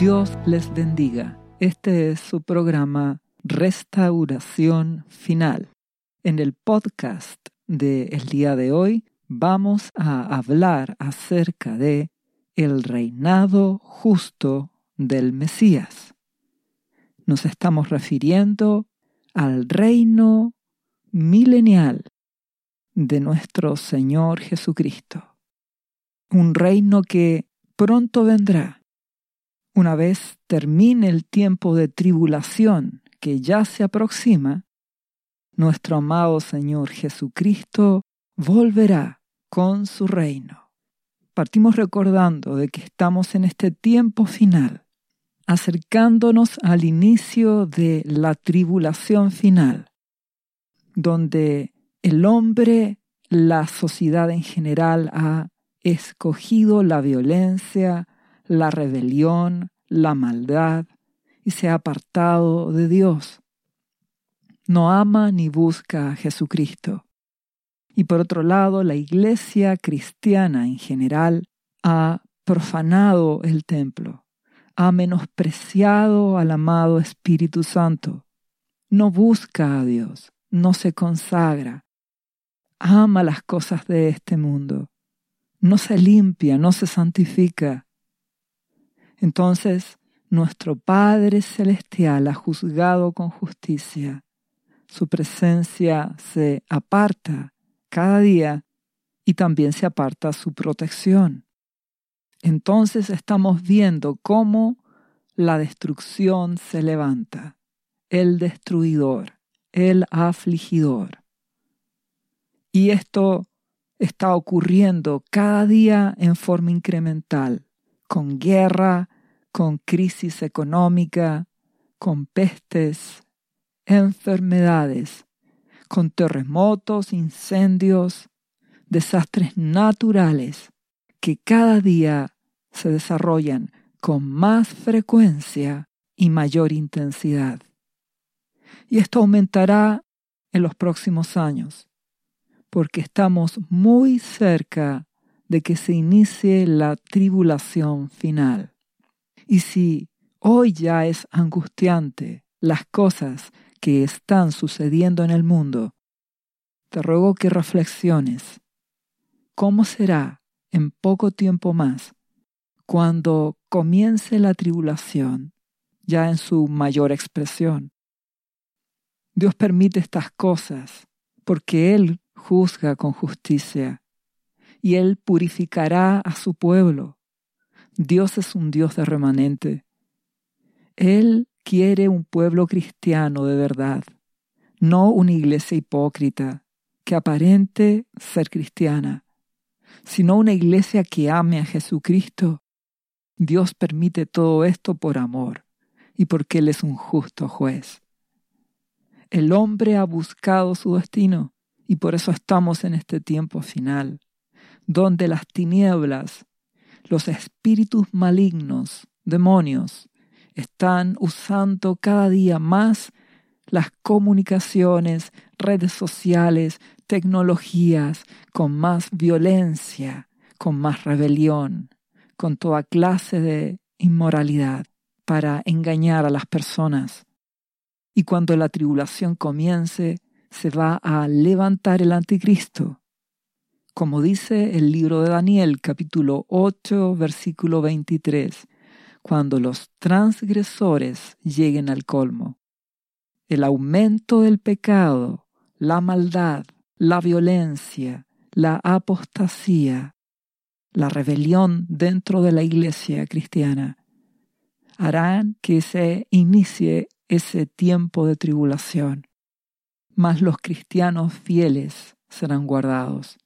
Dios les bendiga. Este es su programa Restauración Final. En el podcast de el día de hoy vamos a hablar acerca de el reinado justo del Mesías. Nos estamos refiriendo al reino milenial de nuestro Señor Jesucristo. Un reino que pronto vendrá una vez termine el tiempo de tribulación que ya se aproxima, nuestro amado Señor Jesucristo volverá con su reino. Partimos recordando de que estamos en este tiempo final, acercándonos al inicio de la tribulación final, donde el hombre, la sociedad en general ha escogido la violencia, la rebelión, la maldad y se ha apartado de Dios. No ama ni busca a Jesucristo. Y por otro lado, la iglesia cristiana en general ha profanado el templo, ha menospreciado al amado Espíritu Santo, no busca a Dios, no se consagra, ama las cosas de este mundo, no se limpia, no se santifica, entonces nuestro Padre Celestial ha juzgado con justicia. Su presencia se aparta cada día y también se aparta su protección. Entonces estamos viendo cómo la destrucción se levanta, el destruidor, el afligidor. Y esto está ocurriendo cada día en forma incremental con guerra, con crisis económica, con pestes, enfermedades, con terremotos, incendios, desastres naturales que cada día se desarrollan con más frecuencia y mayor intensidad. Y esto aumentará en los próximos años, porque estamos muy cerca de que se inicie la tribulación final. Y si hoy ya es angustiante las cosas que están sucediendo en el mundo, te ruego que reflexiones cómo será en poco tiempo más cuando comience la tribulación ya en su mayor expresión. Dios permite estas cosas porque Él juzga con justicia y Él purificará a su pueblo. Dios es un Dios de remanente. Él quiere un pueblo cristiano de verdad, no una iglesia hipócrita que aparente ser cristiana, sino una iglesia que ame a Jesucristo. Dios permite todo esto por amor y porque Él es un justo juez. El hombre ha buscado su destino y por eso estamos en este tiempo final donde las tinieblas, los espíritus malignos, demonios, están usando cada día más las comunicaciones, redes sociales, tecnologías, con más violencia, con más rebelión, con toda clase de inmoralidad para engañar a las personas. Y cuando la tribulación comience, se va a levantar el anticristo como dice el libro de Daniel capítulo 8 versículo 23, cuando los transgresores lleguen al colmo. El aumento del pecado, la maldad, la violencia, la apostasía, la rebelión dentro de la iglesia cristiana, harán que se inicie ese tiempo de tribulación. Mas los cristianos fieles serán guardados.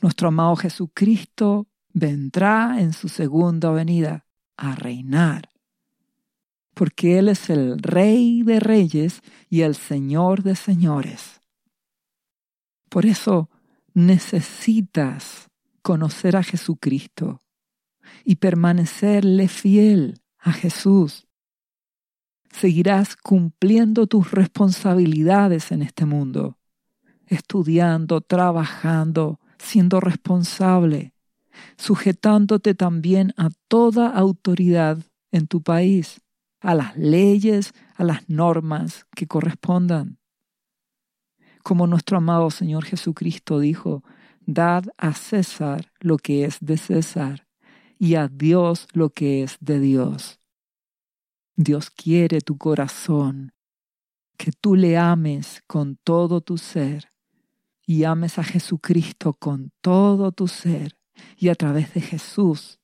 Nuestro amado Jesucristo vendrá en su segunda venida a reinar, porque Él es el Rey de reyes y el Señor de señores. Por eso necesitas conocer a Jesucristo y permanecerle fiel a Jesús. Seguirás cumpliendo tus responsabilidades en este mundo, estudiando, trabajando, siendo responsable, sujetándote también a toda autoridad en tu país, a las leyes, a las normas que correspondan. Como nuestro amado Señor Jesucristo dijo, dad a César lo que es de César y a Dios lo que es de Dios. Dios quiere tu corazón, que tú le ames con todo tu ser y ames a Jesucristo con todo tu ser y a través de Jesús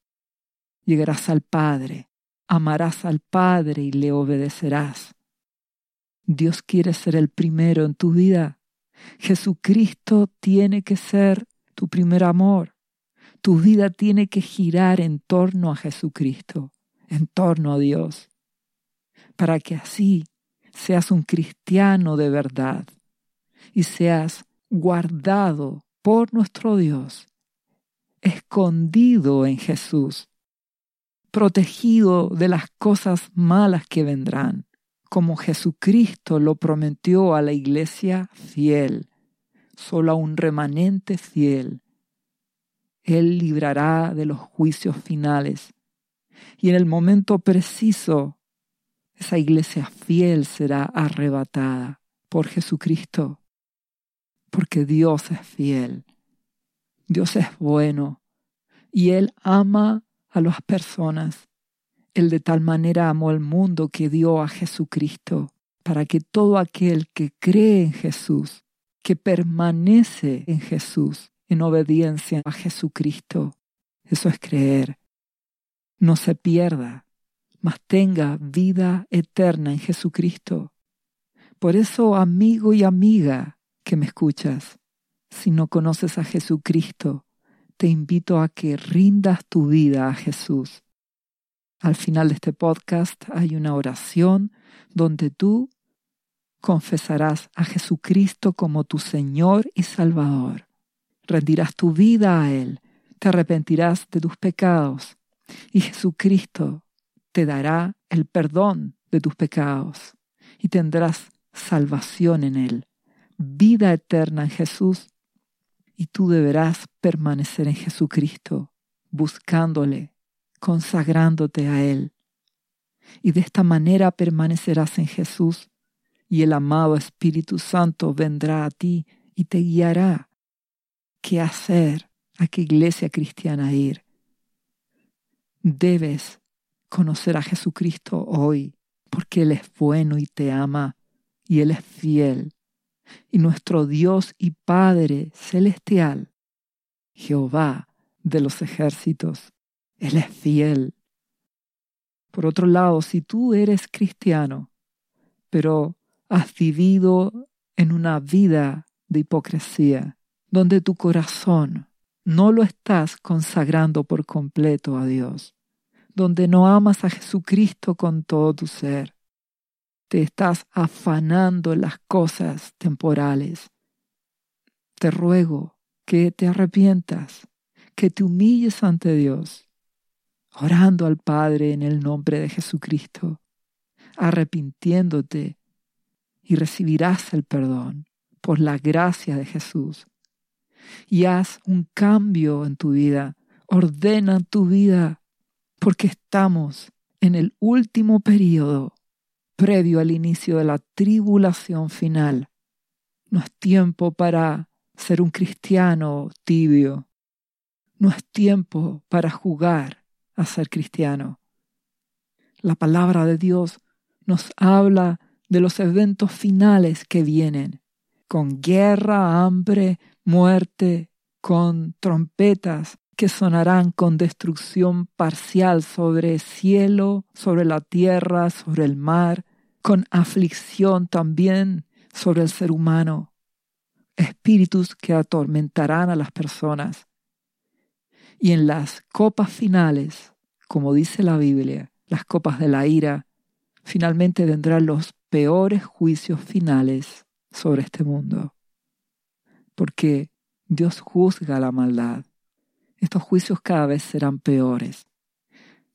llegarás al Padre, amarás al Padre y le obedecerás. Dios quiere ser el primero en tu vida. Jesucristo tiene que ser tu primer amor. Tu vida tiene que girar en torno a Jesucristo, en torno a Dios, para que así seas un cristiano de verdad y seas guardado por nuestro Dios, escondido en Jesús, protegido de las cosas malas que vendrán, como Jesucristo lo prometió a la iglesia fiel, solo a un remanente fiel. Él librará de los juicios finales y en el momento preciso esa iglesia fiel será arrebatada por Jesucristo, porque Dios es fiel, Dios es bueno y Él ama a las personas. Él de tal manera amó al mundo que dio a Jesucristo, para que todo aquel que cree en Jesús, que permanece en Jesús, en obediencia a Jesucristo, eso es creer, no se pierda, mas tenga vida eterna en Jesucristo. Por eso, amigo y amiga que me escuchas, si no conoces a Jesucristo, te invito a que rindas tu vida a Jesús. Al final de este podcast hay una oración donde tú confesarás a Jesucristo como tu Señor y Salvador. Rendirás tu vida a Él, te arrepentirás de tus pecados y Jesucristo te dará el perdón de tus pecados y tendrás salvación en Él, vida eterna en Jesús. Y tú deberás permanecer en Jesucristo, buscándole, consagrándote a Él. Y de esta manera permanecerás en Jesús y el amado Espíritu Santo vendrá a ti y te guiará. ¿Qué hacer? ¿A qué iglesia cristiana ir? Debes conocer a Jesucristo hoy, porque Él es bueno y te ama, y Él es fiel. Y nuestro Dios y Padre celestial, Jehová de los ejércitos, Él es fiel. Por otro lado, si tú eres cristiano, pero has vivido en una vida de hipocresía, donde tu corazón no lo estás consagrando por completo a Dios, donde no amas a Jesucristo con todo tu ser. Te estás afanando las cosas temporales. Te ruego que te arrepientas, que te humilles ante Dios, orando al Padre en el nombre de Jesucristo, arrepintiéndote y recibirás el perdón por la gracia de Jesús. Y haz un cambio en tu vida, ordena tu vida porque estamos en el último periodo previo al inicio de la tribulación final. No es tiempo para ser un cristiano tibio. No es tiempo para jugar a ser cristiano. La palabra de Dios nos habla de los eventos finales que vienen, con guerra, hambre, muerte, con trompetas, que sonarán con destrucción parcial sobre el cielo, sobre la tierra, sobre el mar, con aflicción también sobre el ser humano, espíritus que atormentarán a las personas. Y en las copas finales, como dice la Biblia, las copas de la ira, finalmente vendrán los peores juicios finales sobre este mundo. Porque Dios juzga la maldad estos juicios cada vez serán peores.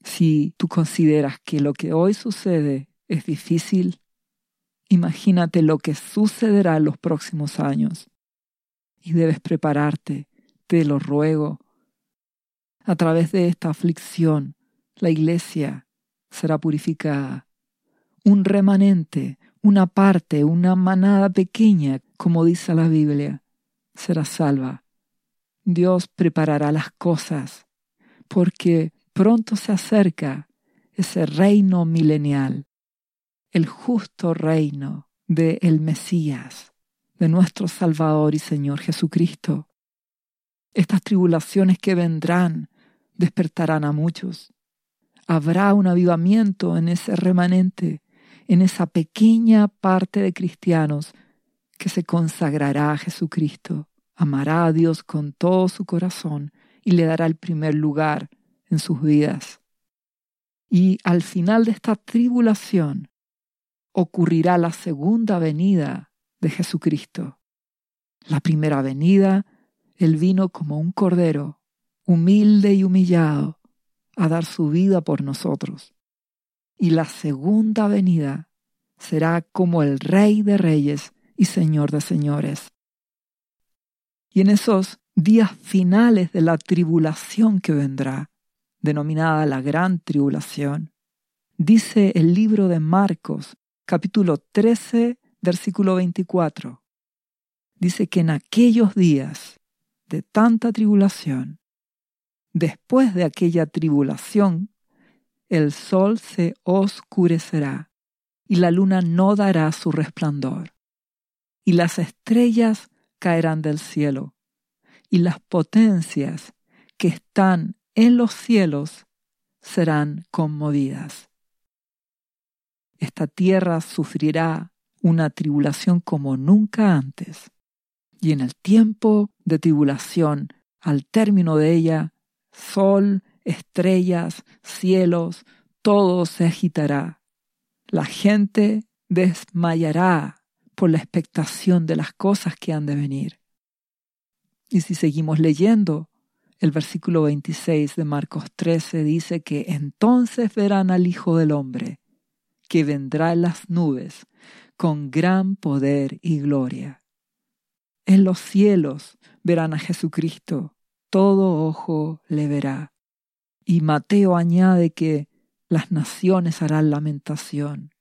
Si tú consideras que lo que hoy sucede es difícil, imagínate lo que sucederá en los próximos años. Y debes prepararte, te lo ruego. A través de esta aflicción, la iglesia será purificada. Un remanente, una parte, una manada pequeña, como dice la Biblia, será salva. Dios preparará las cosas, porque pronto se acerca ese reino milenial, el justo reino de el Mesías, de nuestro Salvador y Señor Jesucristo. Estas tribulaciones que vendrán despertarán a muchos. Habrá un avivamiento en ese remanente, en esa pequeña parte de cristianos que se consagrará a Jesucristo, amará a Dios con todo su corazón y le dará el primer lugar en sus vidas. Y al final de esta tribulación ocurrirá la segunda venida de Jesucristo. La primera venida, Él vino como un cordero, humilde y humillado, a dar su vida por nosotros. Y la segunda venida será como el Rey de Reyes y Señor de Señores. Y en esos días finales de la tribulación que vendrá, denominada la gran tribulación, dice el libro de Marcos, capítulo 13, versículo 24. Dice que en aquellos días de tanta tribulación, después de aquella tribulación, el sol se oscurecerá y la luna no dará su resplandor, y las estrellas caerán del cielo, y las potencias que están en los cielos serán conmovidas. Esta tierra sufrirá una tribulación como nunca antes, y en el tiempo de tribulación, al término de ella, sol, estrellas, cielos, todo se agitará. La gente desmayará por la expectación de las cosas que han de venir. Y si seguimos leyendo, el versículo 26 de Marcos 13 dice que entonces verán al Hijo del Hombre, que vendrá en las nubes con gran poder y gloria. En los cielos verán a Jesucristo, todo ojo le verá. Y Mateo añade que las naciones harán lamentación,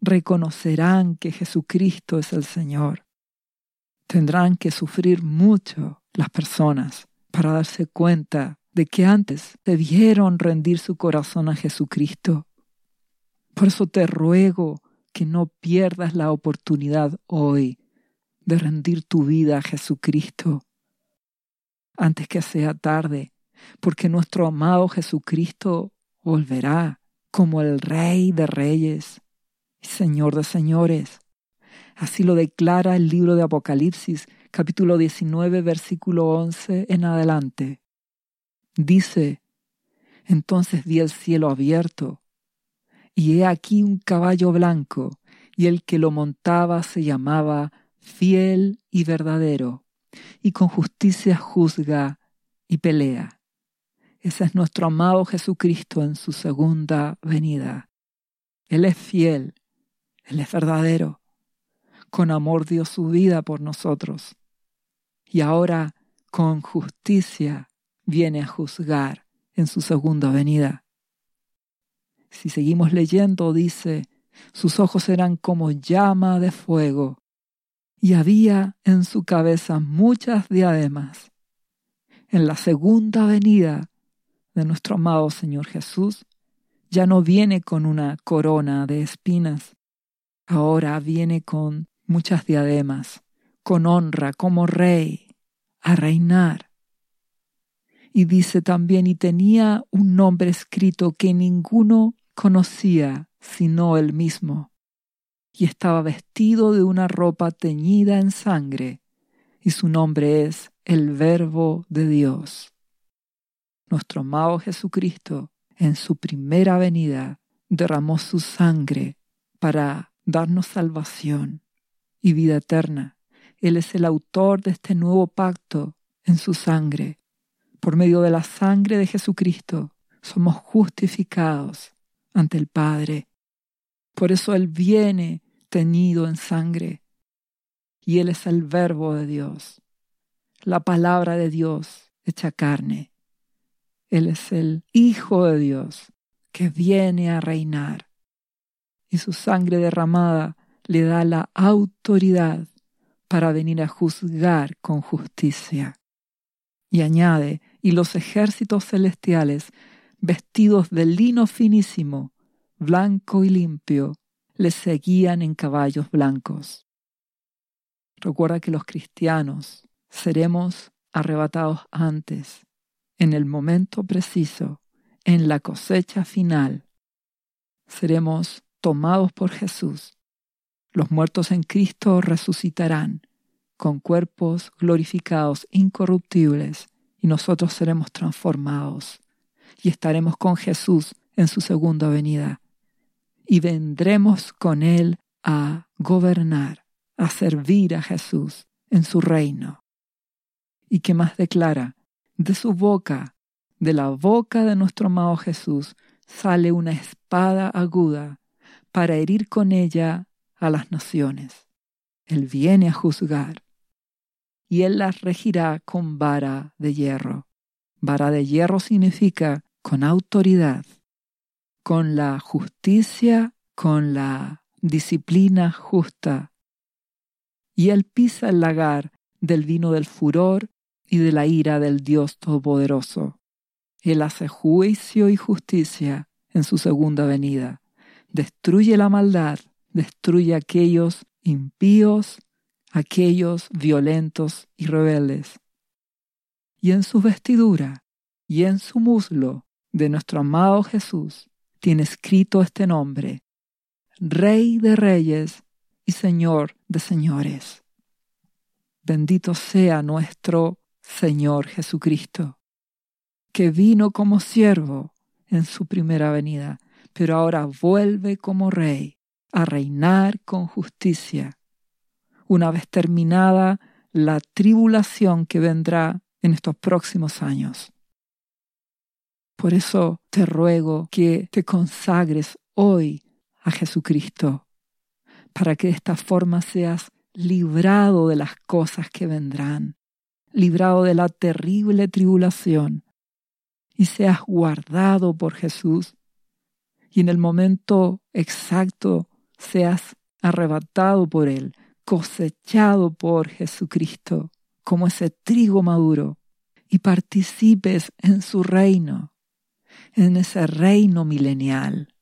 reconocerán que Jesucristo es el Señor. Tendrán que sufrir mucho las personas para darse cuenta de que antes debieron rendir su corazón a Jesucristo. Por eso te ruego que no pierdas la oportunidad hoy de rendir tu vida a Jesucristo antes que sea tarde, porque nuestro amado Jesucristo volverá como el Rey de Reyes Señor de Señores. Así lo declara el libro de Apocalipsis, capítulo 19, versículo 11 en adelante. Dice, entonces vi el cielo abierto, y he aquí un caballo blanco, y el que lo montaba se llamaba fiel y verdadero, y con justicia juzga y pelea. Ese es nuestro amado Jesucristo en su segunda venida. Él es fiel, Él es verdadero, con amor dio su vida por nosotros, y ahora con justicia viene a juzgar en su segunda venida. Si seguimos leyendo, dice, sus ojos eran como llama de fuego, y había en su cabeza muchas diademas. En la segunda venida de nuestro amado Señor Jesús, ya no viene con una corona de espinas, ahora viene con muchas diademas, con honra como rey, a reinar. Y dice también, y tenía un nombre escrito que ninguno conocía sino él mismo y estaba vestido de una ropa teñida en sangre, y su nombre es el Verbo de Dios. Nuestro amado Jesucristo, en su primera venida, derramó su sangre para darnos salvación y vida eterna. Él es el autor de este nuevo pacto en su sangre. Por medio de la sangre de Jesucristo somos justificados ante el Padre. Por eso Él viene teñido en sangre. Y Él es el verbo de Dios, la palabra de Dios hecha carne. Él es el Hijo de Dios que viene a reinar. Su sangre derramada le da la autoridad para venir a juzgar con justicia. Y añade, y los ejércitos celestiales, vestidos de lino finísimo, blanco y limpio, le seguían en caballos blancos. Recuerda que los cristianos seremos arrebatados antes, en el momento preciso, en la cosecha final. Seremos tomados por Jesús los muertos en Cristo resucitarán con cuerpos glorificados, incorruptibles, y nosotros seremos transformados y estaremos con Jesús en su segunda venida. Y vendremos con Él a gobernar, a servir a Jesús en su reino. ¿Y qué más declara? De su boca, de la boca de nuestro amado Jesús, sale una espada aguda para herir con ella a las naciones. Él viene a juzgar y él las regirá con vara de hierro. Vara de hierro significa con autoridad, con la justicia, con la disciplina justa. Y él pisa el lagar del vino del furor y de la ira del Dios Todopoderoso. Él hace juicio y justicia en su segunda venida. Destruye la maldad destruye a aquellos impíos, aquellos violentos y rebeldes. Y en su vestidura y en su muslo de nuestro amado Jesús tiene escrito este nombre, Rey de Reyes y Señor de Señores. Bendito sea nuestro Señor Jesucristo, que vino como siervo en su primera venida, pero ahora vuelve como Rey a reinar con justicia, una vez terminada la tribulación que vendrá en estos próximos años. Por eso te ruego que te consagres hoy a Jesucristo, para que de esta forma seas librado de las cosas que vendrán, librado de la terrible tribulación, y seas guardado por Jesús, y en el momento exacto seas arrebatado por Él, cosechado por Jesucristo, como ese trigo maduro, y participes en su reino, en ese reino milenial.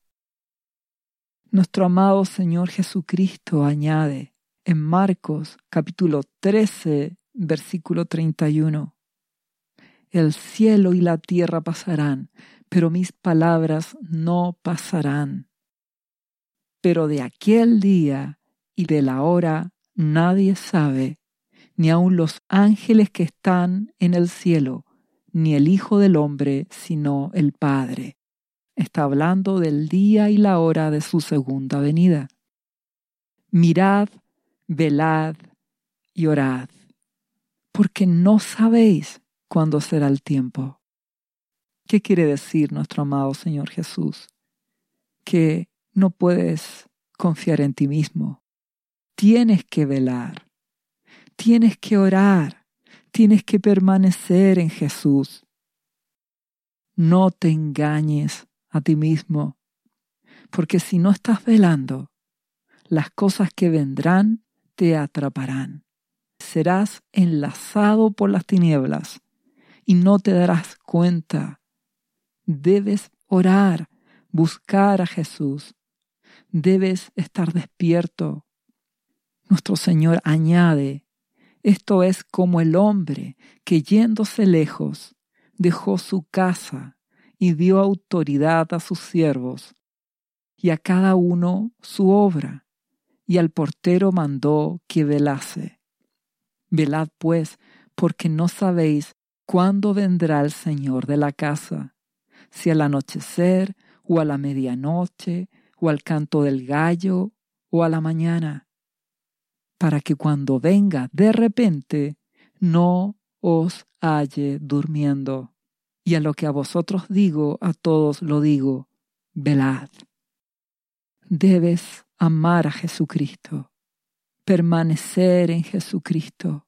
Nuestro amado Señor Jesucristo añade en Marcos capítulo 13, versículo 31, El cielo y la tierra pasarán, pero mis palabras no pasarán pero de aquel día y de la hora nadie sabe, ni aun los ángeles que están en el cielo, ni el Hijo del Hombre, sino el Padre. Está hablando del día y la hora de su segunda venida. Mirad, velad y orad, porque no sabéis cuándo será el tiempo. ¿Qué quiere decir nuestro amado Señor Jesús? Que no puedes confiar en ti mismo. Tienes que velar, tienes que orar, tienes que permanecer en Jesús. No te engañes a ti mismo, porque si no estás velando, las cosas que vendrán te atraparán. Serás enlazado por las tinieblas y no te darás cuenta. Debes orar, buscar a Jesús, debes estar despierto. Nuestro Señor añade, esto es como el hombre que yéndose lejos dejó su casa y dio autoridad a sus siervos, y a cada uno su obra, y al portero mandó que velase. Velad pues, porque no sabéis cuándo vendrá el Señor de la casa, si al anochecer o a la medianoche o al canto del gallo o a la mañana, para que cuando venga de repente no os halle durmiendo. Y a lo que a vosotros digo, a todos lo digo, velad. Debes amar a Jesucristo, permanecer en Jesucristo.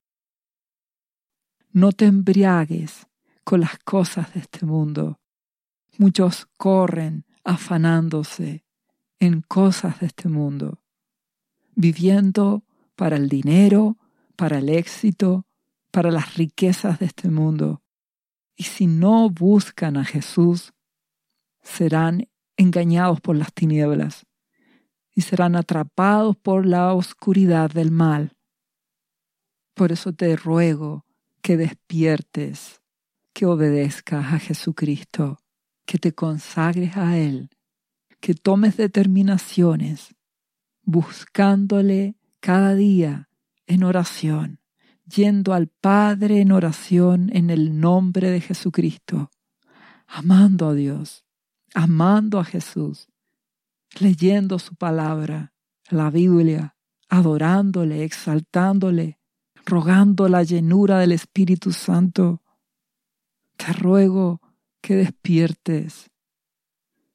No te embriagues con las cosas de este mundo. Muchos corren afanándose en cosas de este mundo, viviendo para el dinero, para el éxito, para las riquezas de este mundo. Y si no buscan a Jesús, serán engañados por las tinieblas y serán atrapados por la oscuridad del mal. Por eso te ruego que despiertes, que obedezcas a Jesucristo, que te consagres a Él, que tomes determinaciones, buscándole cada día en oración, yendo al Padre en oración en el nombre de Jesucristo, amando a Dios, amando a Jesús, leyendo su palabra, la Biblia, adorándole, exaltándole, rogando la llenura del Espíritu Santo. Te ruego que despiertes,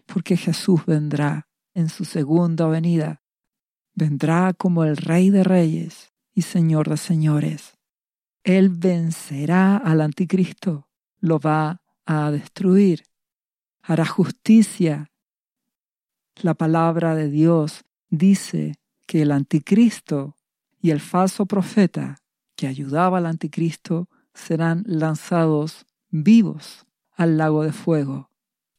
porque Jesús vendrá en su segunda venida. Vendrá como el Rey de Reyes y Señor de Señores. Él vencerá al anticristo, lo va a destruir, hará justicia la palabra de Dios dice que el anticristo y el falso profeta que ayudaba al anticristo serán lanzados vivos al lago de fuego.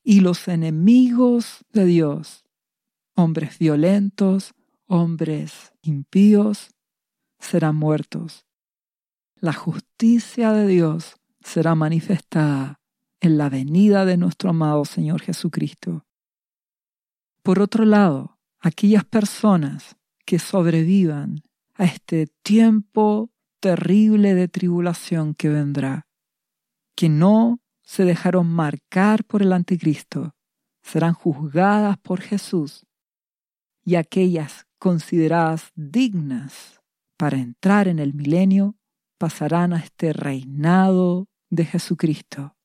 Y los enemigos de Dios, hombres violentos, hombres impíos, serán muertos. La justicia de Dios será manifestada en la venida de nuestro amado Señor Jesucristo. Por otro lado, aquellas personas que sobrevivan a este tiempo terrible de tribulación que vendrá, que no se dejaron marcar por el anticristo, serán juzgadas por Jesús, y aquellas consideradas dignas para entrar en el milenio pasarán a este reinado de Jesucristo.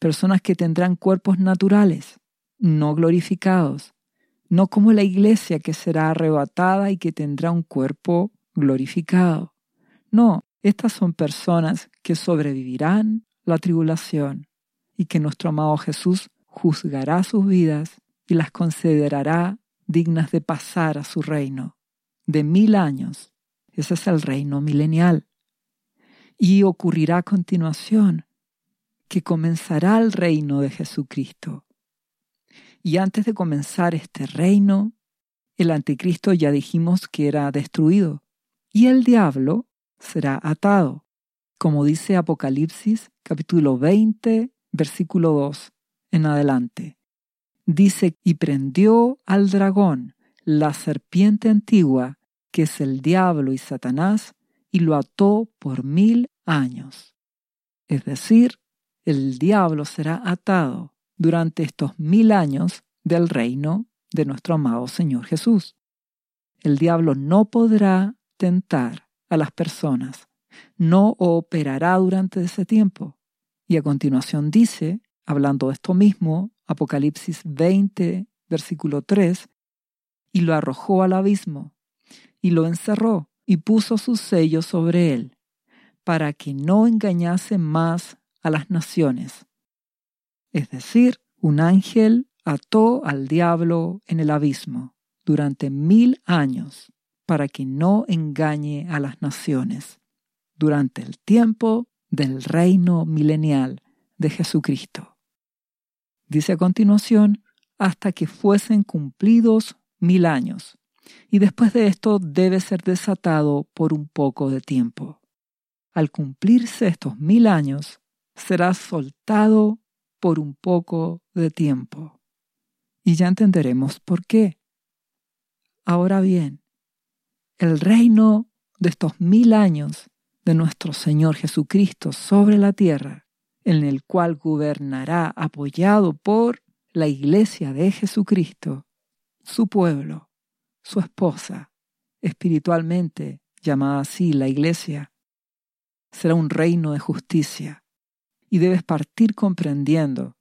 Personas que tendrán cuerpos naturales, no glorificados, no como la iglesia que será arrebatada y que tendrá un cuerpo glorificado. No, estas son personas que sobrevivirán la tribulación y que nuestro amado Jesús juzgará sus vidas y las considerará dignas de pasar a su reino de mil años. Ese es el reino milenial. Y ocurrirá a continuación que comenzará el reino de Jesucristo. Y antes de comenzar este reino, el anticristo ya dijimos que era destruido y el diablo será atado, como dice Apocalipsis capítulo 20, versículo 2 en adelante. Dice, y prendió al dragón, la serpiente antigua, que es el diablo y Satanás, y lo ató por mil años. Es decir, el diablo será atado durante estos mil años del reino de nuestro amado Señor Jesús. El diablo no podrá tentar a las personas, no operará durante ese tiempo. Y a continuación dice, hablando de esto mismo, Apocalipsis 20, versículo 3, y lo arrojó al abismo, y lo encerró, y puso su sello sobre él, para que no engañase más a las naciones, es decir, un ángel ató al diablo en el abismo durante mil años para que no engañe a las naciones. Durante el tiempo del reino milenial de Jesucristo. Dice a continuación, hasta que fuesen cumplidos mil años, y después de esto debe ser desatado por un poco de tiempo. Al cumplirse estos mil años, será soltado por un poco de tiempo. Y ya entenderemos por qué. Ahora bien, el reino de estos mil años de nuestro Señor Jesucristo sobre la tierra, en el cual gobernará apoyado por la iglesia de Jesucristo, su pueblo, su esposa, espiritualmente llamada así la iglesia, será un reino de justicia. Y debes partir comprendiendo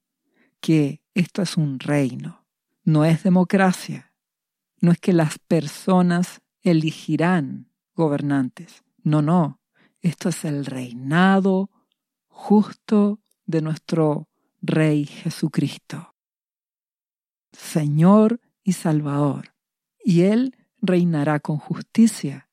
que esto es un reino, no es democracia, no es que las personas elegirán gobernantes, no, no, esto es el reinado justo de nuestro Rey Jesucristo. Señor y Salvador, y Él reinará con justicia.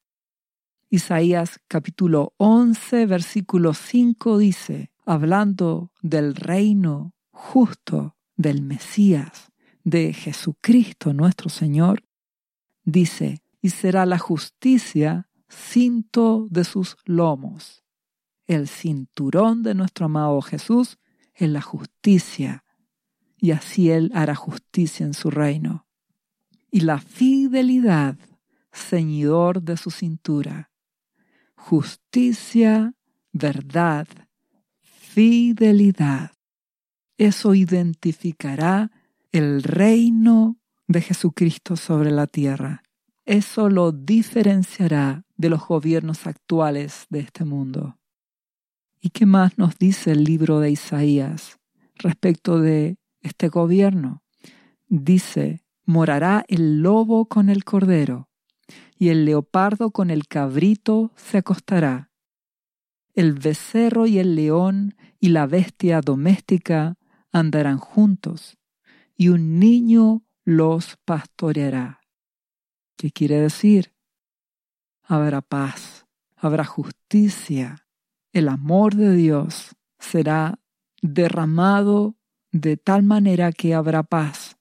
Isaías capítulo 11, versículo 5 dice, hablando del reino justo del Mesías, de Jesucristo nuestro Señor, dice, y será la justicia cinto de sus lomos. El cinturón de nuestro amado Jesús es la justicia, y así Él hará justicia en su reino. Y la fidelidad, ceñidor de su cintura. Justicia, verdad, fidelidad. Eso identificará el reino de Jesucristo sobre la tierra. Eso lo diferenciará de los gobiernos actuales de este mundo. ¿Y qué más nos dice el libro de Isaías respecto de este gobierno? Dice, morará el lobo con el cordero, y el leopardo con el cabrito se acostará. El becerro y el león y la bestia doméstica andarán juntos, y un niño los pastoreará. ¿Qué quiere decir? Habrá paz, habrá justicia, el amor de Dios será derramado de tal manera que habrá paz.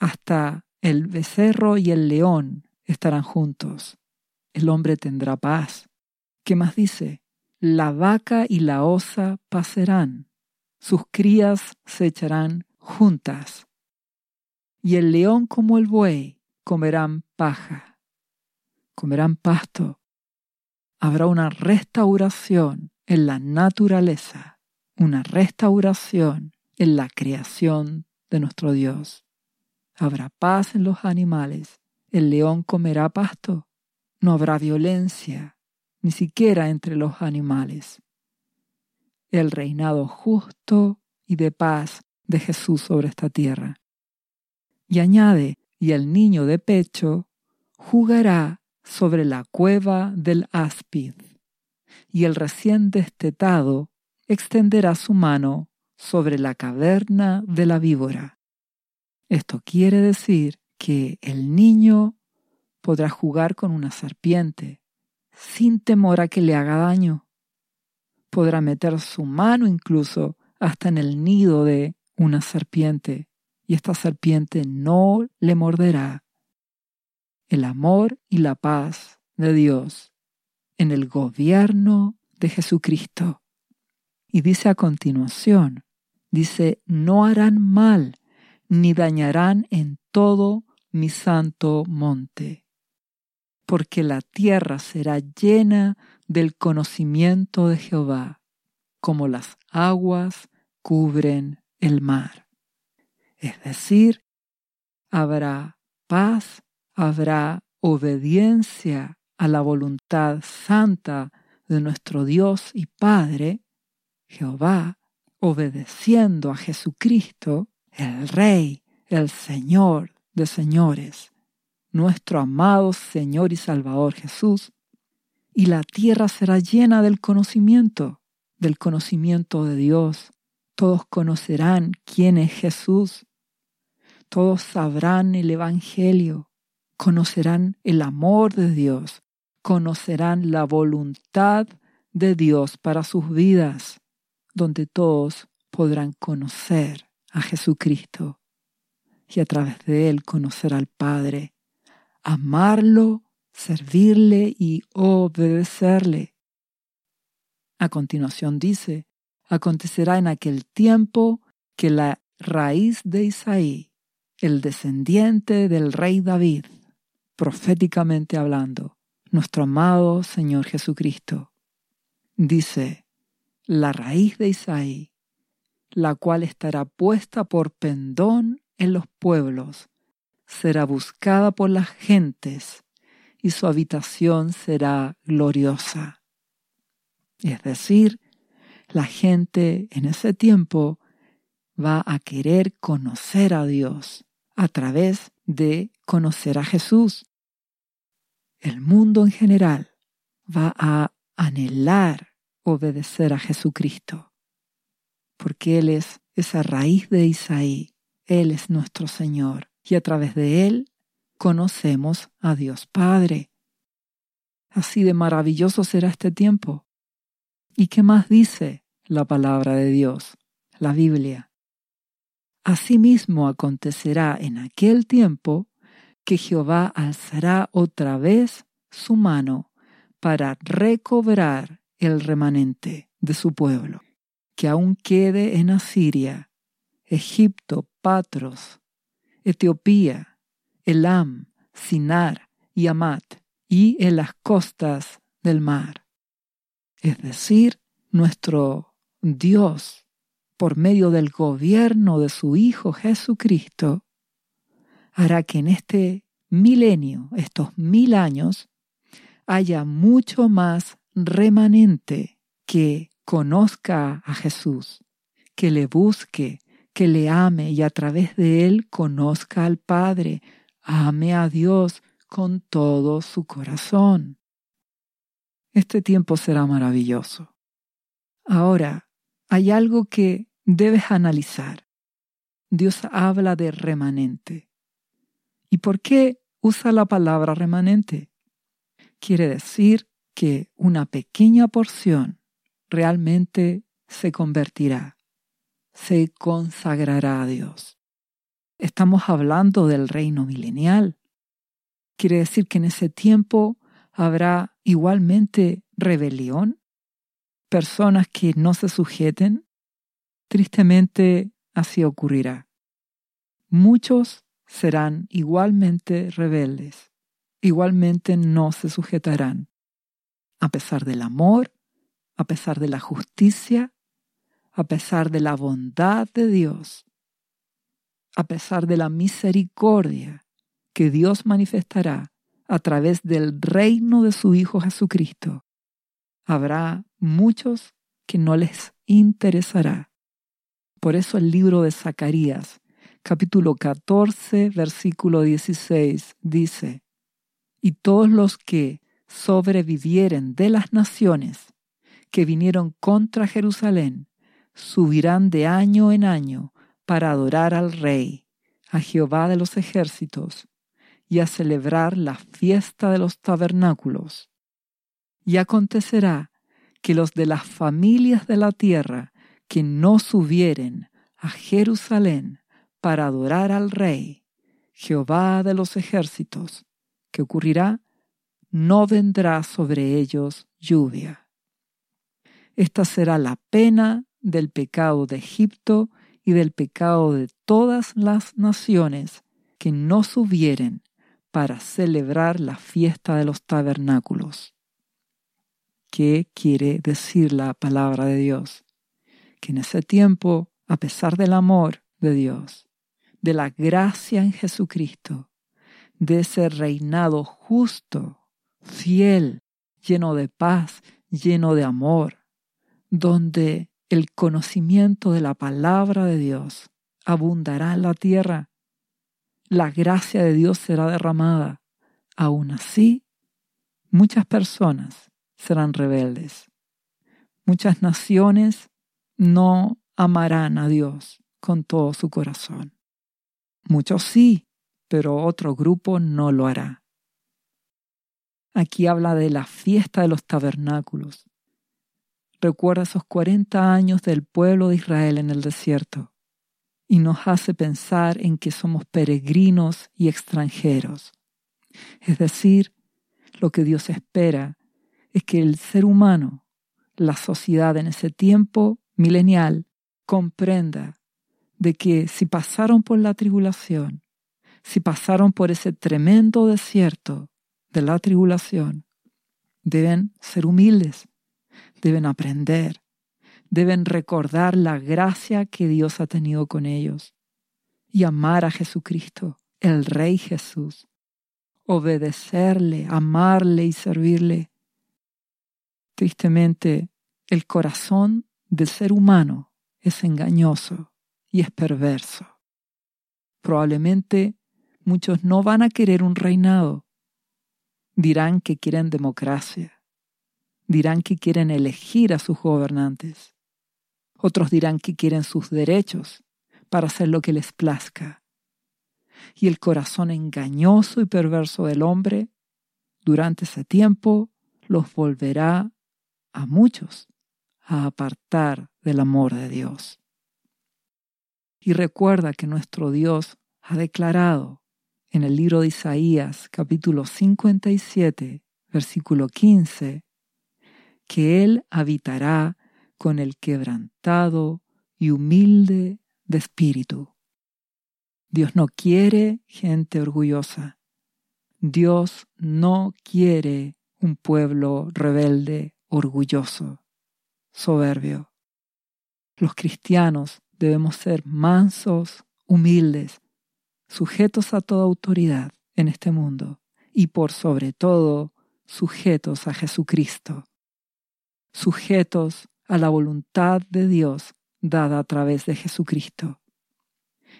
Hasta el becerro y el león estarán juntos. El hombre tendrá paz. ¿Qué más dice? La vaca y la osa pasarán. Sus crías se echarán juntas. Y el león como el buey comerán paja. Comerán pasto habrá una restauración en la naturaleza, una restauración en la creación de nuestro Dios. Habrá paz en los animales, el león comerá pasto, no habrá violencia, ni siquiera entre los animales. El reinado justo y de paz de Jesús sobre esta tierra. Y añade, y el niño de pecho jugará sobre la cueva del áspid, y el recién destetado extenderá su mano sobre la caverna de la víbora. Esto quiere decir que el niño podrá jugar con una serpiente sin temor a que le haga daño. Podrá meter su mano incluso hasta en el nido de una serpiente y esta serpiente no le morderá el amor y la paz de Dios en el gobierno de Jesucristo. Y dice a continuación, dice, no harán mal ni dañarán en todo mi santo monte, porque la tierra será llena del conocimiento de Jehová, como las aguas cubren el mar. Es decir, habrá paz habrá obediencia a la voluntad santa de nuestro Dios y Padre, Jehová, obedeciendo a Jesucristo, el Rey, el Señor de señores, nuestro amado Señor y Salvador Jesús, y la tierra será llena del conocimiento, del conocimiento de Dios. Todos conocerán quién es Jesús, todos sabrán el Evangelio, conocerán el amor de Dios, conocerán la voluntad de Dios para sus vidas, donde todos podrán conocer a Jesucristo y a través de Él conocer al Padre, amarlo, servirle y obedecerle. A continuación dice, acontecerá en aquel tiempo que la raíz de Isaí, el descendiente del rey David, proféticamente hablando, nuestro amado Señor Jesucristo. Dice, la raíz de Isaí, la cual estará puesta por pendón en los pueblos, será buscada por las gentes, y su habitación será gloriosa. Es decir, la gente en ese tiempo va a querer conocer a Dios a través de conocer a Jesús. El mundo en general va a anhelar obedecer a Jesucristo, porque Él es esa raíz de Isaí, Él es nuestro Señor y a través de Él conocemos a Dios Padre. Así de maravilloso será este tiempo. ¿Y qué más dice la palabra de Dios, la Biblia? Asimismo acontecerá en aquel tiempo que Jehová alzará otra vez su mano para recobrar el remanente de su pueblo, que aún quede en Asiria, Egipto, Patros, Etiopía, Elam, Sinar y Amat, y en las costas del mar. Es decir, nuestro Dios, por medio del gobierno de su Hijo Jesucristo, hará que en este milenio, estos mil años, haya mucho más remanente que conozca a Jesús, que le busque, que le ame y a través de él conozca al Padre, ame a Dios con todo su corazón. Este tiempo será maravilloso. Ahora, hay algo que debes analizar. Dios habla de remanente. ¿Y por qué usa la palabra remanente? Quiere decir que una pequeña porción realmente se convertirá, se consagrará a Dios. Estamos hablando del reino milenial. Quiere decir que en ese tiempo habrá igualmente rebelión, personas que no se sujeten. Tristemente así ocurrirá. Muchos serán igualmente rebeldes, igualmente no se sujetarán, a pesar del amor, a pesar de la justicia, a pesar de la bondad de Dios, a pesar de la misericordia que Dios manifestará a través del reino de su Hijo Jesucristo. Habrá muchos que no les interesará. Por eso el libro de Zacarías capítulo 14, versículo 16, dice, Y todos los que sobrevivieren de las naciones que vinieron contra Jerusalén, subirán de año en año para adorar al Rey, a Jehová de los ejércitos, y a celebrar la fiesta de los tabernáculos. Y acontecerá que los de las familias de la tierra que no subieren a Jerusalén para adorar al Rey, Jehová de los ejércitos. ¿Qué ocurrirá? No vendrá sobre ellos lluvia. Esta será la pena del pecado de Egipto y del pecado de todas las naciones que no subieren para celebrar la fiesta de los tabernáculos. ¿Qué quiere decir la palabra de Dios? Que en ese tiempo, a pesar del amor de Dios, de la gracia en Jesucristo, de ese reinado justo, fiel, lleno de paz, lleno de amor, donde el conocimiento de la palabra de Dios abundará en la tierra, la gracia de Dios será derramada. Aún así, muchas personas serán rebeldes. Muchas naciones no amarán a Dios con todo su corazón. Muchos sí, pero otro grupo no lo hará. Aquí habla de la fiesta de los tabernáculos. Recuerda esos 40 años del pueblo de Israel en el desierto y nos hace pensar en que somos peregrinos y extranjeros. Es decir, lo que Dios espera es que el ser humano, la sociedad en ese tiempo milenial, comprenda de que si pasaron por la tribulación, si pasaron por ese tremendo desierto de la tribulación, deben ser humildes, deben aprender, deben recordar la gracia que Dios ha tenido con ellos y amar a Jesucristo, el Rey Jesús, obedecerle, amarle y servirle. Tristemente, el corazón del ser humano es engañoso y es perverso. Probablemente muchos no van a querer un reinado. Dirán que quieren democracia. Dirán que quieren elegir a sus gobernantes. Otros dirán que quieren sus derechos, para hacer lo que les plazca. Y el corazón engañoso y perverso del hombre, durante ese tiempo, los volverá a muchos a apartar del amor de Dios. Y recuerda que nuestro Dios ha declarado en el libro de Isaías capítulo 57, versículo 15, que Él habitará con el quebrantado y humilde de espíritu. Dios no quiere gente orgullosa. Dios no quiere un pueblo rebelde, orgulloso, soberbio. Los cristianos debemos ser mansos, humildes, sujetos a toda autoridad en este mundo y por sobre todo sujetos a Jesucristo, sujetos a la voluntad de Dios dada a través de Jesucristo.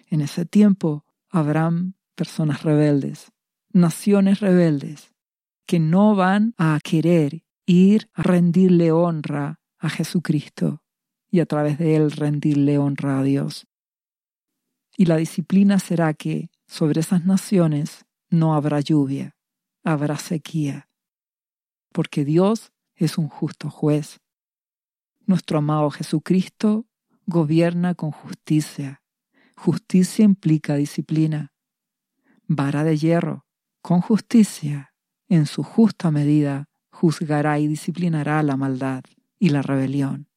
En ese tiempo habrán personas rebeldes, naciones rebeldes, que no van a querer ir a rendirle honra a Jesucristo y a través de él rendirle honra a Dios. Y la disciplina será que sobre esas naciones no habrá lluvia, habrá sequía, porque Dios es un justo juez. Nuestro amado Jesucristo gobierna con justicia. Justicia implica disciplina. Vara de hierro, con justicia, en su justa medida, juzgará y disciplinará la maldad y la rebelión.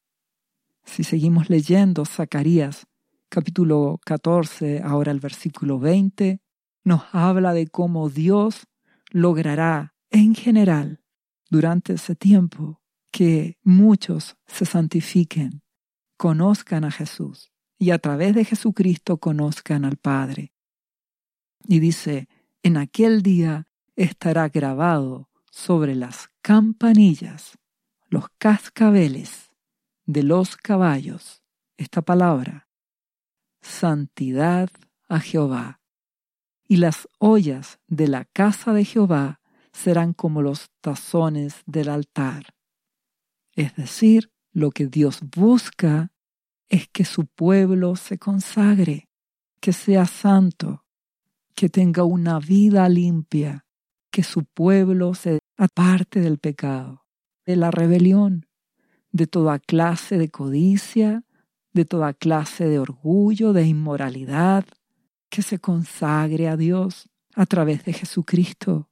Si seguimos leyendo Zacarías capítulo 14, ahora el versículo 20, nos habla de cómo Dios logrará en general durante ese tiempo que muchos se santifiquen, conozcan a Jesús y a través de Jesucristo conozcan al Padre. Y dice, en aquel día estará grabado sobre las campanillas, los cascabeles de los caballos, esta palabra, santidad a Jehová. Y las ollas de la casa de Jehová serán como los tazones del altar. Es decir, lo que Dios busca es que su pueblo se consagre, que sea santo, que tenga una vida limpia, que su pueblo se aparte del pecado, de la rebelión, de toda clase de codicia, de toda clase de orgullo, de inmoralidad, que se consagre a Dios a través de Jesucristo.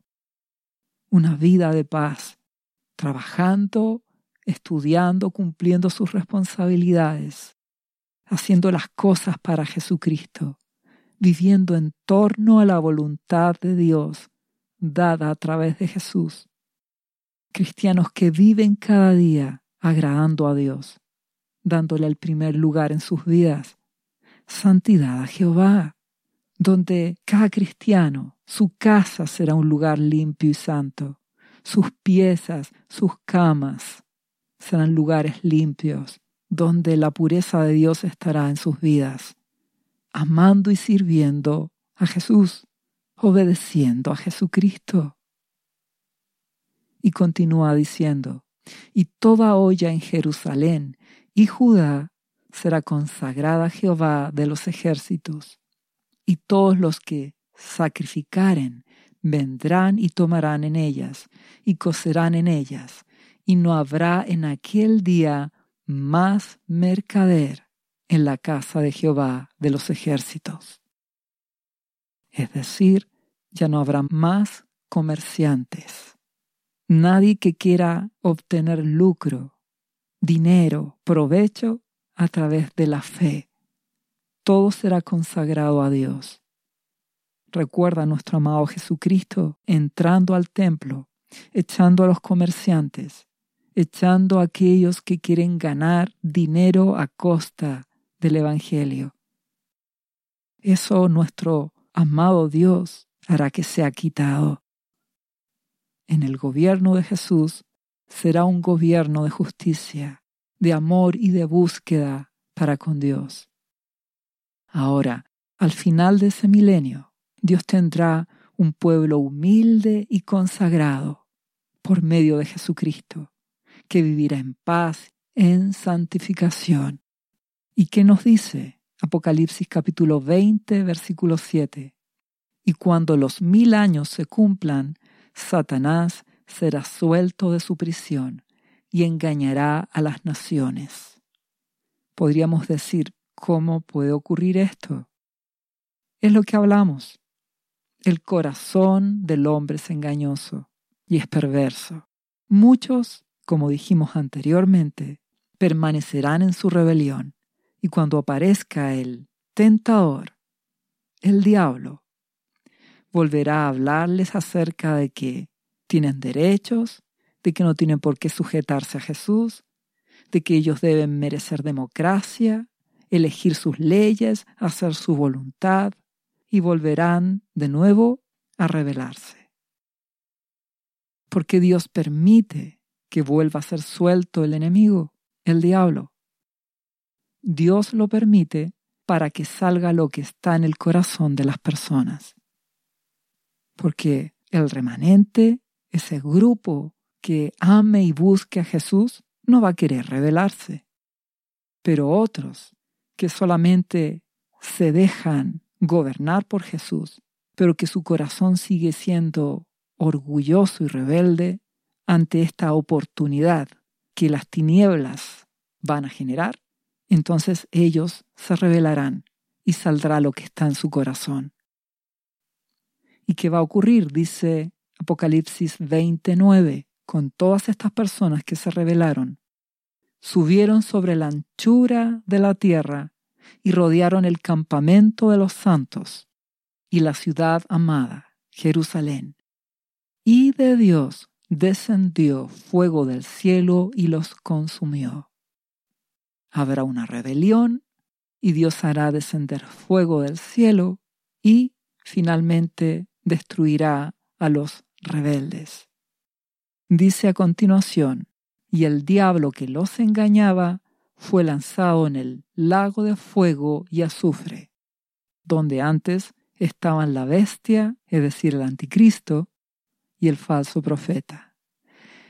Una vida de paz, trabajando, estudiando, cumpliendo sus responsabilidades, haciendo las cosas para Jesucristo, viviendo en torno a la voluntad de Dios dada a través de Jesús. Cristianos que viven cada día agradando a Dios, dándole el primer lugar en sus vidas. Santidad a Jehová, donde cada cristiano, su casa será un lugar limpio y santo, sus piezas, sus camas serán lugares limpios, donde la pureza de Dios estará en sus vidas, amando y sirviendo a Jesús, obedeciendo a Jesucristo. Y continúa diciendo, y toda olla en Jerusalén y Judá será consagrada a Jehová de los ejércitos, y todos los que sacrificaren vendrán y tomarán en ellas, y cocerán en ellas, y no habrá en aquel día más mercader en la casa de Jehová de los ejércitos. Es decir, ya no habrá más comerciantes, nadie que quiera obtener lucro dinero, provecho a través de la fe. Todo será consagrado a Dios. Recuerda a nuestro amado Jesucristo entrando al templo, echando a los comerciantes, echando a aquellos que quieren ganar dinero a costa del Evangelio. Eso nuestro amado Dios hará que sea quitado. En el gobierno de Jesús será un gobierno de justicia, de amor y de búsqueda para con Dios. Ahora, al final de ese milenio, Dios tendrá un pueblo humilde y consagrado por medio de Jesucristo, que vivirá en paz, en santificación. ¿Y qué nos dice Apocalipsis capítulo 20, versículo 7. Y cuando los mil años se cumplan, Satanás será suelto de su prisión y engañará a las naciones. Podríamos decir, ¿cómo puede ocurrir esto? Es lo que hablamos. El corazón del hombre es engañoso y es perverso. Muchos, como dijimos anteriormente, permanecerán en su rebelión y cuando aparezca el tentador, el diablo, volverá a hablarles acerca de que tienen derechos, de que no tienen por qué sujetarse a Jesús, de que ellos deben merecer democracia, elegir sus leyes, hacer su voluntad, y volverán de nuevo a rebelarse. Porque Dios permite que vuelva a ser suelto el enemigo, el diablo. Dios lo permite para que salga lo que está en el corazón de las personas. Porque el remanente, ese grupo que ame y busque a Jesús, no va a querer rebelarse. Pero otros que solamente se dejan gobernar por Jesús, pero que su corazón sigue siendo orgulloso y rebelde ante esta oportunidad que las tinieblas van a generar, entonces ellos se rebelarán y saldrá lo que está en su corazón. ¿Y qué va a ocurrir? Dice Apocalipsis 29, con todas estas personas que se rebelaron. Subieron sobre la anchura de la tierra y rodearon el campamento de los santos y la ciudad amada, Jerusalén. Y de Dios descendió fuego del cielo y los consumió. Habrá una rebelión y Dios hará descender fuego del cielo y finalmente destruirá a los rebeldes. Dice a continuación, y el diablo que los engañaba fue lanzado en el lago de fuego y azufre, donde antes estaban la bestia, es decir, el anticristo, y el falso profeta,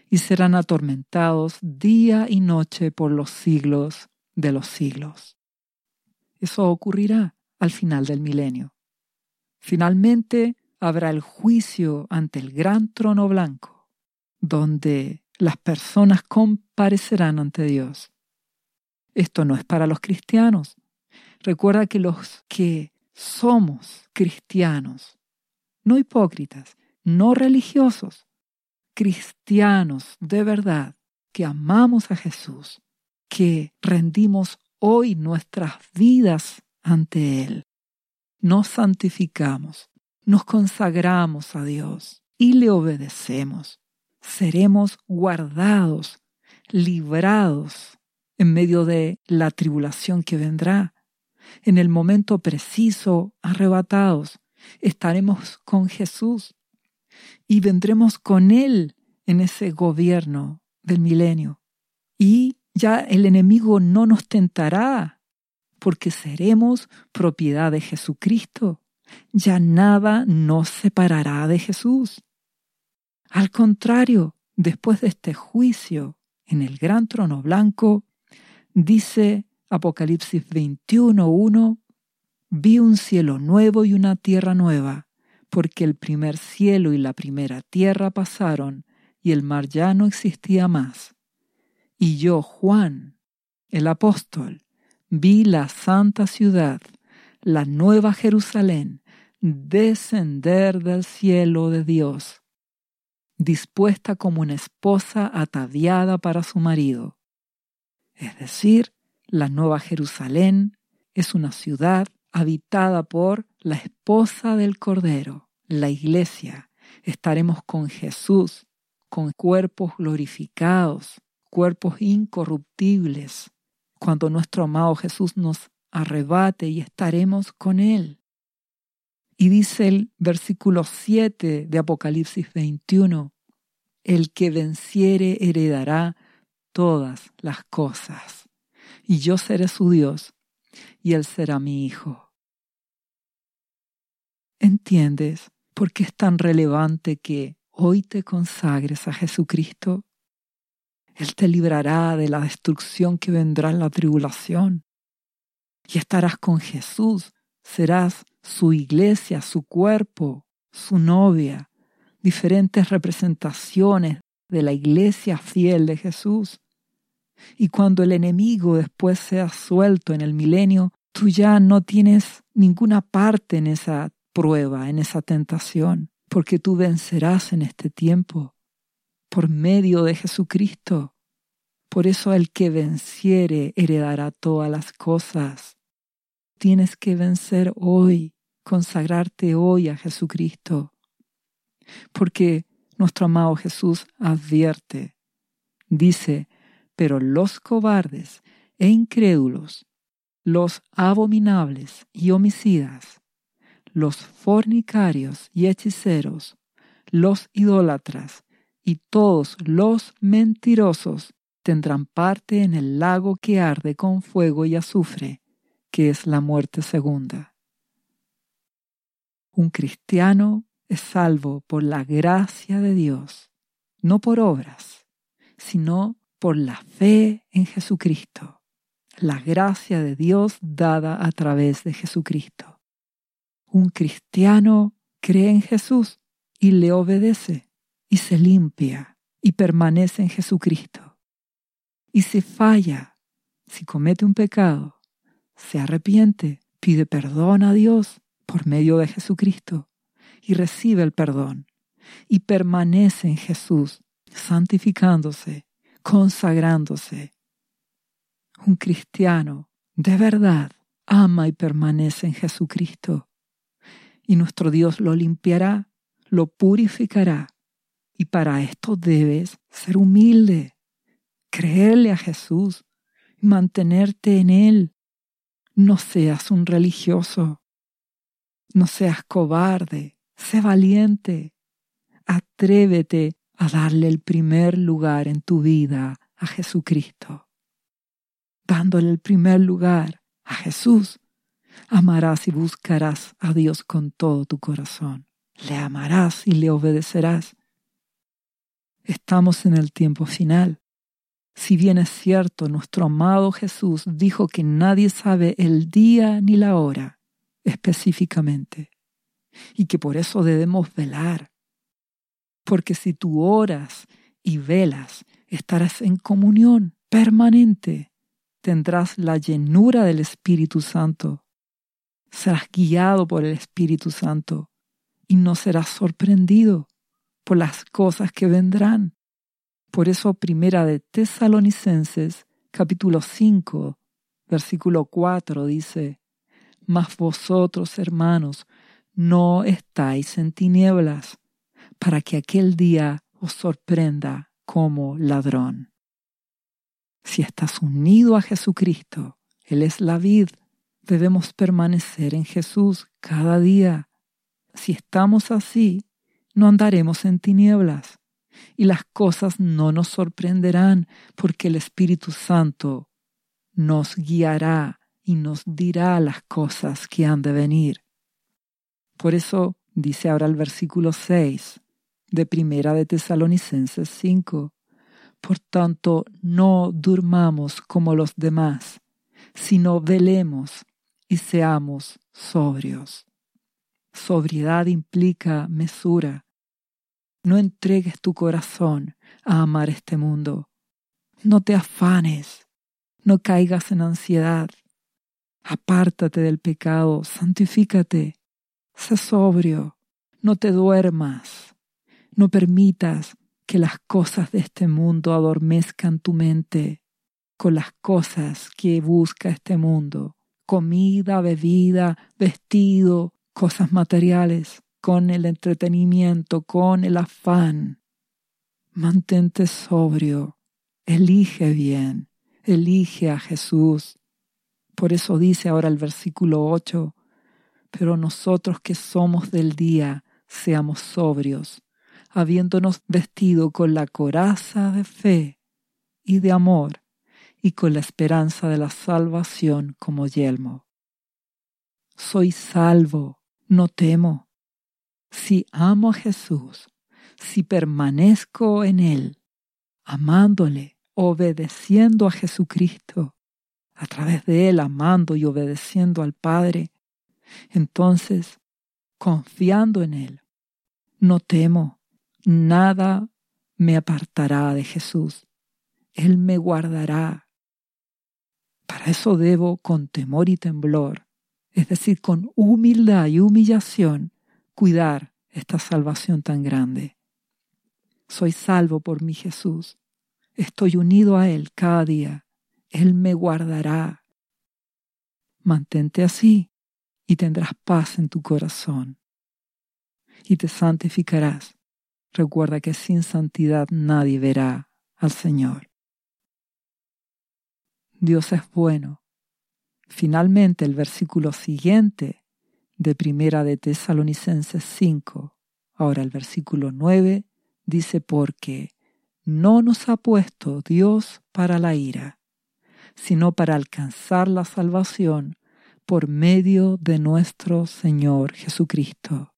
y serán atormentados día y noche por los siglos de los siglos. Eso ocurrirá al final del milenio. Finalmente habrá el juicio ante el gran trono blanco, donde las personas comparecerán ante Dios esto no es para los cristianos. Recuerda que los que somos cristianos, no hipócritas, no religiosos, cristianos de verdad, que amamos a Jesús, que rendimos hoy nuestras vidas ante Él, nos santificamos, nos consagramos a Dios y le obedecemos, seremos guardados, librados en medio de la tribulación que vendrá. En el momento preciso, arrebatados, estaremos con Jesús y vendremos con Él en ese gobierno del milenio. Y ya el enemigo no nos tentará, porque seremos propiedad de Jesucristo. Ya nada nos separará de Jesús. Al contrario, después de este juicio en el gran trono blanco, Dice Apocalipsis 21.1, vi un cielo nuevo y una tierra nueva, porque el primer cielo y la primera tierra pasaron y el mar ya no existía más. Y yo, Juan, el apóstol, vi la santa ciudad, la nueva Jerusalén, descender del cielo de Dios, dispuesta como una esposa ataviada para su marido. Es decir, la Nueva Jerusalén es una ciudad habitada por la esposa del Cordero, la iglesia. Estaremos con Jesús, con cuerpos glorificados, cuerpos incorruptibles, cuando nuestro amado Jesús nos arrebate y estaremos con Él. Y dice el versículo 7 de Apocalipsis 21, el que venciere heredará todas las cosas, y yo seré su Dios, y él será mi hijo. ¿Entiendes por qué es tan relevante que hoy te consagres a Jesucristo? Él te librará de la destrucción que vendrá en la tribulación. Y estarás con Jesús. Serás su iglesia, su cuerpo, su novia, diferentes representaciones de la iglesia fiel de Jesús. Y cuando el enemigo después sea suelto en el milenio, tú ya no tienes ninguna parte en esa prueba, en esa tentación, porque tú vencerás en este tiempo por medio de Jesucristo. Por eso el que venciere heredará todas las cosas. Tienes que vencer hoy, consagrarte hoy a Jesucristo. Porque nuestro amado Jesús advierte, dice, pero los cobardes e incrédulos, los abominables y homicidas, los fornicarios y hechiceros, los idólatras y todos los mentirosos tendrán parte en el lago que arde con fuego y azufre, que es la muerte segunda. Un cristiano es salvo por la gracia de Dios, no por obras, sino por la fe en Jesucristo, la gracia de Dios dada a través de Jesucristo. Un cristiano cree en Jesús y le obedece y se limpia y permanece en Jesucristo. Y si falla, si comete un pecado, se arrepiente, pide perdón a Dios por medio de Jesucristo y recibe el perdón y permanece en Jesús, santificándose, consagrándose. Un cristiano de verdad ama y permanece en Jesucristo y nuestro Dios lo limpiará, lo purificará y para esto debes ser humilde, creerle a Jesús, mantenerte en Él. No seas un religioso, no seas cobarde, sé valiente, atrévete a darle el primer lugar en tu vida a Jesucristo. Dándole el primer lugar a Jesús, amarás y buscarás a Dios con todo tu corazón. Le amarás y le obedecerás Estamos en el tiempo final. Si bien es cierto, nuestro amado Jesús dijo que nadie sabe el día ni la hora específicamente, y que por eso debemos velar, porque si tú oras y velas, estarás en comunión permanente, tendrás la llenura del Espíritu Santo, serás guiado por el Espíritu Santo y no serás sorprendido por las cosas que vendrán. Por eso Primera de Tesalonicenses capítulo 5 versículo 4 dice, Mas vosotros, hermanos, no estáis en tinieblas, para que aquel día os sorprenda como ladrón. Si estás unido a Jesucristo, Él es la vid, debemos permanecer en Jesús cada día. Si estamos así, no andaremos en tinieblas y las cosas no nos sorprenderán porque el Espíritu Santo nos guiará y nos dirá las cosas que han de venir. Por eso dice ahora el versículo 6 de Primera de Tesalonicenses 5. Por tanto, no durmamos como los demás, sino velemos y seamos sobrios. Sobriedad implica mesura, no entregues tu corazón a amar este mundo. No te afanes. No caigas en ansiedad. Apártate del pecado. Santifícate. Sé sobrio. No te duermas. No permitas que las cosas de este mundo adormezcan tu mente con las cosas que busca este mundo. Comida, bebida, vestido, cosas materiales con el entretenimiento, con el afán. Mantente sobrio, elige bien, elige a Jesús. Por eso dice ahora el versículo 8, pero nosotros que somos del día, seamos sobrios, habiéndonos vestido con la coraza de fe y de amor, y con la esperanza de la salvación como yelmo. Soy salvo, no temo si amo a Jesús, si permanezco en Él, amándole, obedeciendo a Jesucristo, a través de Él, amando y obedeciendo al Padre, entonces, confiando en Él, no temo, nada me apartará de Jesús. Él me guardará. Para eso debo, con temor y temblor, es decir, con humildad y humillación, cuidar esta salvación tan grande. Soy salvo por mi Jesús. Estoy unido a Él cada día. Él me guardará. Mantente así y tendrás paz en tu corazón. Y te santificarás. Recuerda que sin santidad nadie verá al Señor. Dios es bueno. Finalmente el versículo siguiente de Primera de Tesalonicenses 5, ahora el versículo 9, dice porque no nos ha puesto Dios para la ira, sino para alcanzar la salvación por medio de nuestro Señor Jesucristo.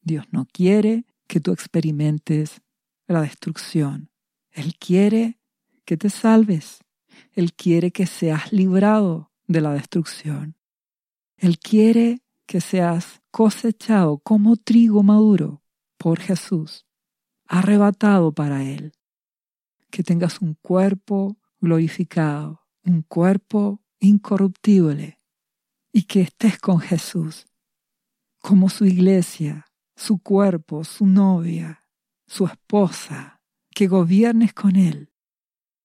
Dios no quiere que tú experimentes la destrucción. Él quiere que te salves. Él quiere que seas librado de la destrucción. Él quiere que seas cosechado como trigo maduro por Jesús arrebatado para Él. Que tengas un cuerpo glorificado, un cuerpo incorruptible y que estés con Jesús, como su iglesia, su cuerpo, su novia, su esposa, que gobiernes con Él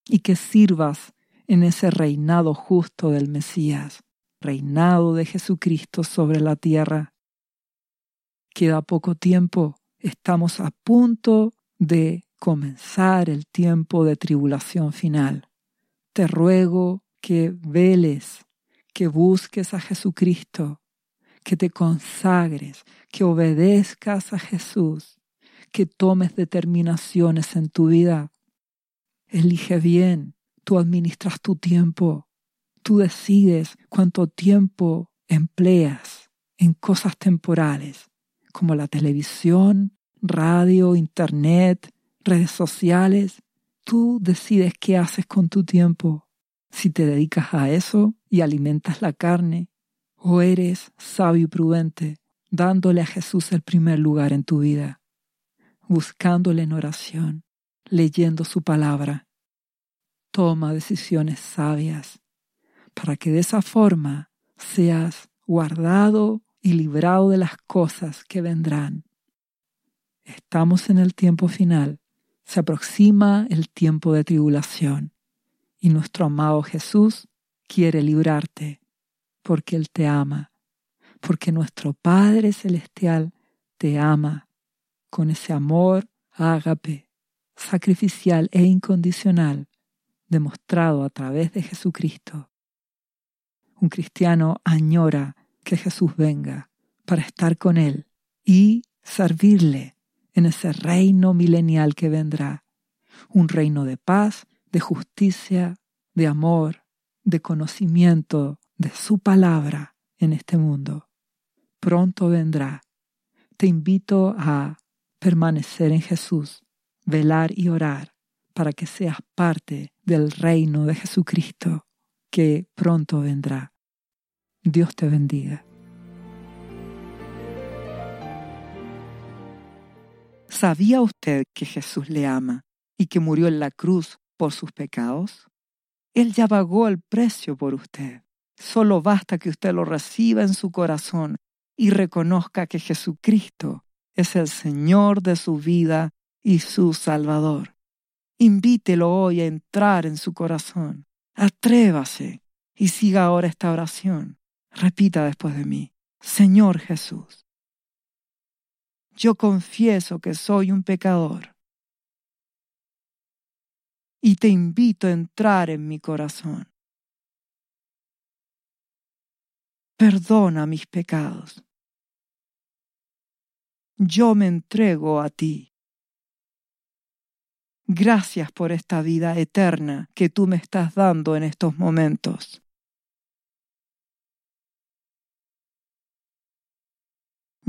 y que sirvas en ese reinado justo del Mesías, reinado de Jesucristo sobre la tierra. Queda poco tiempo estamos a punto de comenzar el tiempo de tribulación final. Te ruego que veles, que busques a Jesucristo, que te consagres, que obedezcas a Jesús, que tomes determinaciones en tu vida. Elige bien, tú administras tu tiempo, tú decides cuánto tiempo empleas en cosas temporales como la televisión, radio, internet, redes sociales. Tú decides qué haces con tu tiempo. Si te dedicas a eso y alimentas la carne, o eres sabio y prudente, dándole a Jesús el primer lugar en tu vida, buscándole en oración, leyendo su palabra. Toma decisiones sabias para que de esa forma seas guardado y librado de las cosas que vendrán. Estamos en el tiempo final, se aproxima el tiempo de tribulación y nuestro amado Jesús quiere librarte porque Él te ama, porque nuestro Padre Celestial te ama con ese amor ágape, sacrificial e incondicional demostrado a través de Jesucristo. Un cristiano añora que Jesús venga para estar con Él y servirle en ese reino milenial que vendrá. Un reino de paz, de justicia, de amor, de conocimiento de su palabra en este mundo. Pronto vendrá. Te invito a permanecer en Jesús, velar y orar para que seas parte del reino de Jesucristo que pronto vendrá. Dios te bendiga. ¿Sabía usted que Jesús le ama y que murió en la cruz por sus pecados? Él ya pagó el precio por usted. Solo basta que usted lo reciba en su corazón y reconozca que Jesucristo es el Señor de su vida y su Salvador. Invítelo hoy a entrar en su corazón. Atrévase y siga ahora esta oración. Repita después de mí, Señor Jesús, yo confieso que soy un pecador y te invito a entrar en mi corazón. Perdona mis pecados. Yo me entrego a ti. Gracias por esta vida eterna que tú me estás dando en estos momentos.